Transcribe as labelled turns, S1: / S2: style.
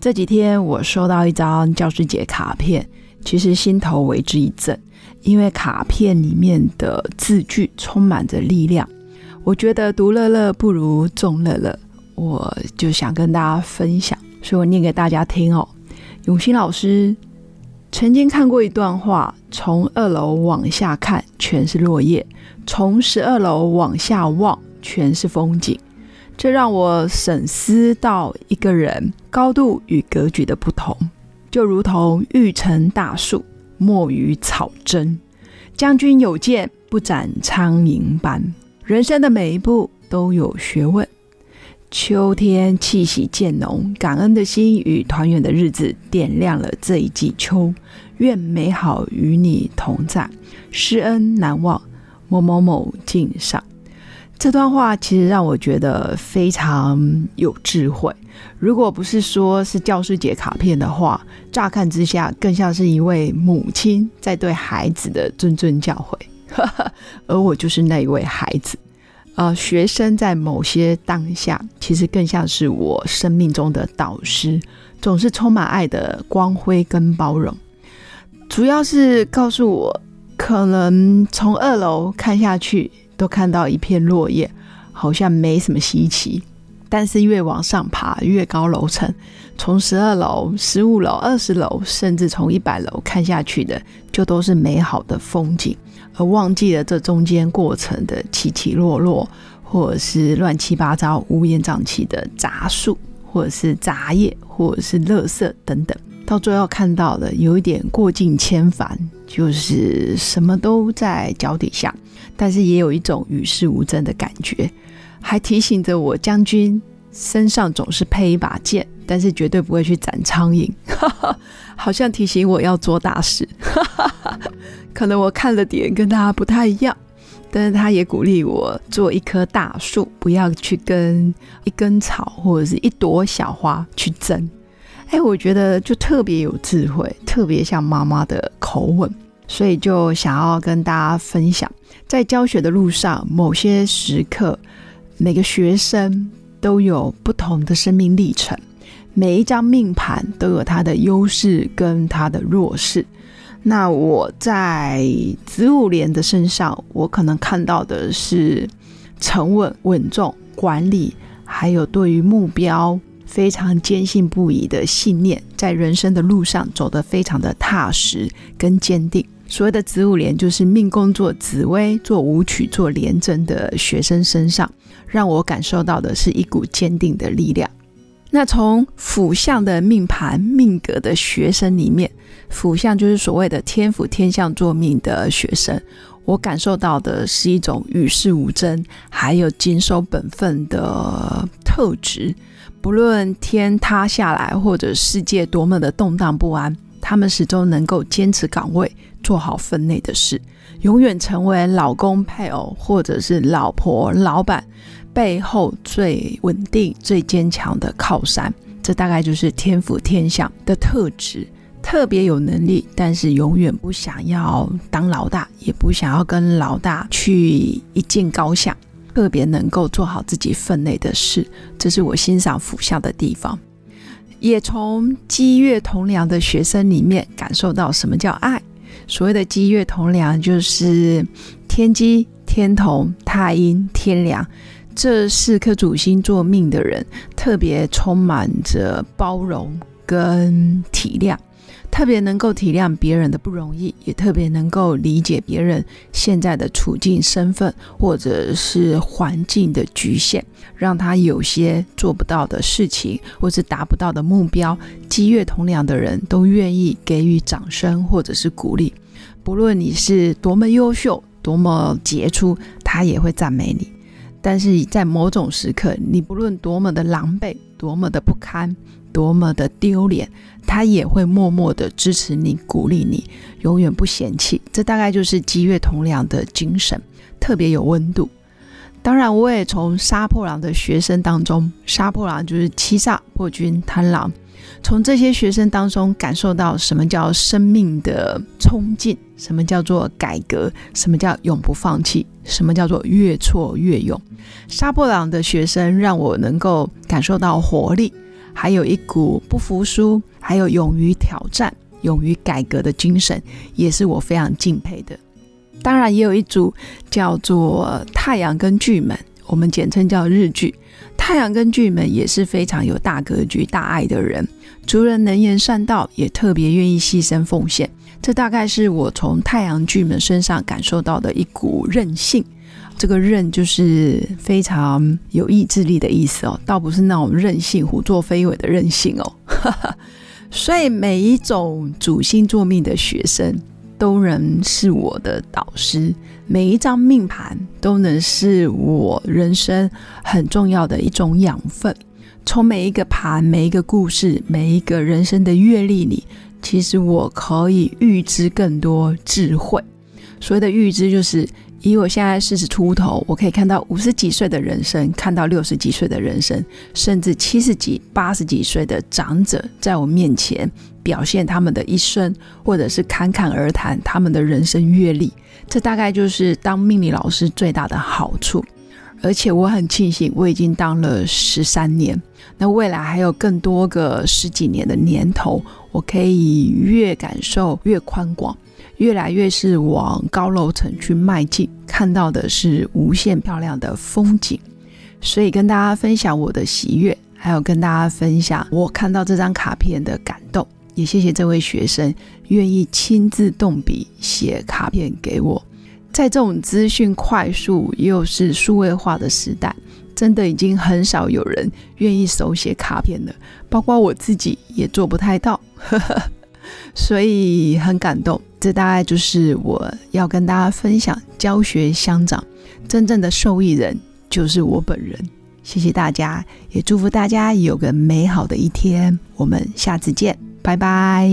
S1: 这几天我收到一张教师节卡片，其实心头为之一震，因为卡片里面的字句充满着力量。我觉得独乐乐不如众乐乐，我就想跟大家分享，所以我念给大家听哦。永新老师曾经看过一段话：从二楼往下看，全是落叶；从十二楼往下望，全是风景。这让我审思到一个人高度与格局的不同，就如同欲成大树，莫与草争。将军有剑，不斩苍蝇般。人生的每一步都有学问。秋天气息渐浓，感恩的心与团圆的日子点亮了这一季秋。愿美好与你同在，施恩难忘。某某某敬上。这段话其实让我觉得非常有智慧。如果不是说是教师节卡片的话，乍看之下更像是一位母亲在对孩子的谆谆教诲。而我就是那一位孩子。呃，学生在某些当下，其实更像是我生命中的导师，总是充满爱的光辉跟包容。主要是告诉我，可能从二楼看下去。都看到一片落叶，好像没什么稀奇。但是越往上爬，越高楼层，从十二楼、十五楼、二十楼，甚至从一百楼看下去的，就都是美好的风景，而忘记了这中间过程的起起落落，或者是乱七八糟、乌烟瘴气的杂树，或者是杂叶，或者是垃圾等等。到最后看到的有一点过尽千帆，就是什么都在脚底下，但是也有一种与世无争的感觉，还提醒着我将军身上总是配一把剑，但是绝对不会去斩苍蝇，好像提醒我要做大事。可能我看了点跟他不太一样，但是他也鼓励我做一棵大树，不要去跟一根草或者是一朵小花去争。哎，我觉得就特别有智慧，特别像妈妈的口吻，所以就想要跟大家分享，在教学的路上，某些时刻，每个学生都有不同的生命历程，每一张命盘都有它的优势跟它的弱势。那我在子午连的身上，我可能看到的是沉稳、稳重、管理，还有对于目标。非常坚信不疑的信念，在人生的路上走得非常的踏实跟坚定。所谓的子午连，就是命宫做紫薇、做武曲、做廉贞的学生身上，让我感受到的是一股坚定的力量。那从辅相的命盘命格的学生里面，辅相就是所谓的天府天相做命的学生，我感受到的是一种与世无争，还有谨守本分的特质。不论天塌下来，或者世界多么的动荡不安，他们始终能够坚持岗位，做好分内的事，永远成为老公、配偶，或者是老婆、老板背后最稳定、最坚强的靠山。这大概就是天府天相的特质，特别有能力，但是永远不想要当老大，也不想要跟老大去一较高下。特别能够做好自己分内的事，这是我欣赏辅相的地方。也从积月同梁的学生里面感受到什么叫爱。所谓的积月同梁，就是天机、天同、太阴、天梁这四颗主星做命的人，特别充满着包容跟体谅。特别能够体谅别人的不容易，也特别能够理解别人现在的处境、身份或者是环境的局限，让他有些做不到的事情，或是达不到的目标。积月同梁的人都愿意给予掌声或者是鼓励，不论你是多么优秀、多么杰出，他也会赞美你。但是在某种时刻，你不论多么的狼狈、多么的不堪、多么的丢脸，他也会默默的支持你、鼓励你，永远不嫌弃。这大概就是积月同僚的精神，特别有温度。当然，我也从杀破狼的学生当中，杀破狼就是欺诈、破军、贪狼。从这些学生当中感受到什么叫生命的冲劲，什么叫做改革，什么叫永不放弃，什么叫做越挫越勇。杀破狼的学生让我能够感受到活力，还有一股不服输，还有勇于挑战、勇于改革的精神，也是我非常敬佩的。当然，也有一组叫做太阳跟巨门，我们简称叫日剧。太阳跟巨门也是非常有大格局、大爱的人，除了能言善道，也特别愿意牺牲奉献。这大概是我从太阳巨门身上感受到的一股韧性。这个韧就是非常有意志力的意思哦，倒不是那种任性、胡作非为的任性哦。所以每一种主星座命的学生。都能是我的导师，每一张命盘都能是我人生很重要的一种养分。从每一个盘、每一个故事、每一个人生的阅历里，其实我可以预知更多智慧。所谓的预知，就是。以我现在四十出头，我可以看到五十几岁的人生，看到六十几岁的人生，甚至七十几、八十几岁的长者在我面前表现他们的一生，或者是侃侃而谈他们的人生阅历。这大概就是当命理老师最大的好处。而且我很庆幸，我已经当了十三年，那未来还有更多个十几年的年头，我可以越感受越宽广。越来越是往高楼层去迈进，看到的是无限漂亮的风景，所以跟大家分享我的喜悦，还有跟大家分享我看到这张卡片的感动，也谢谢这位学生愿意亲自动笔写卡片给我。在这种资讯快速又是数位化的时代，真的已经很少有人愿意手写卡片了，包括我自己也做不太到。所以很感动，这大概就是我要跟大家分享教学相长，真正的受益人就是我本人。谢谢大家，也祝福大家有个美好的一天。我们下次见，拜拜。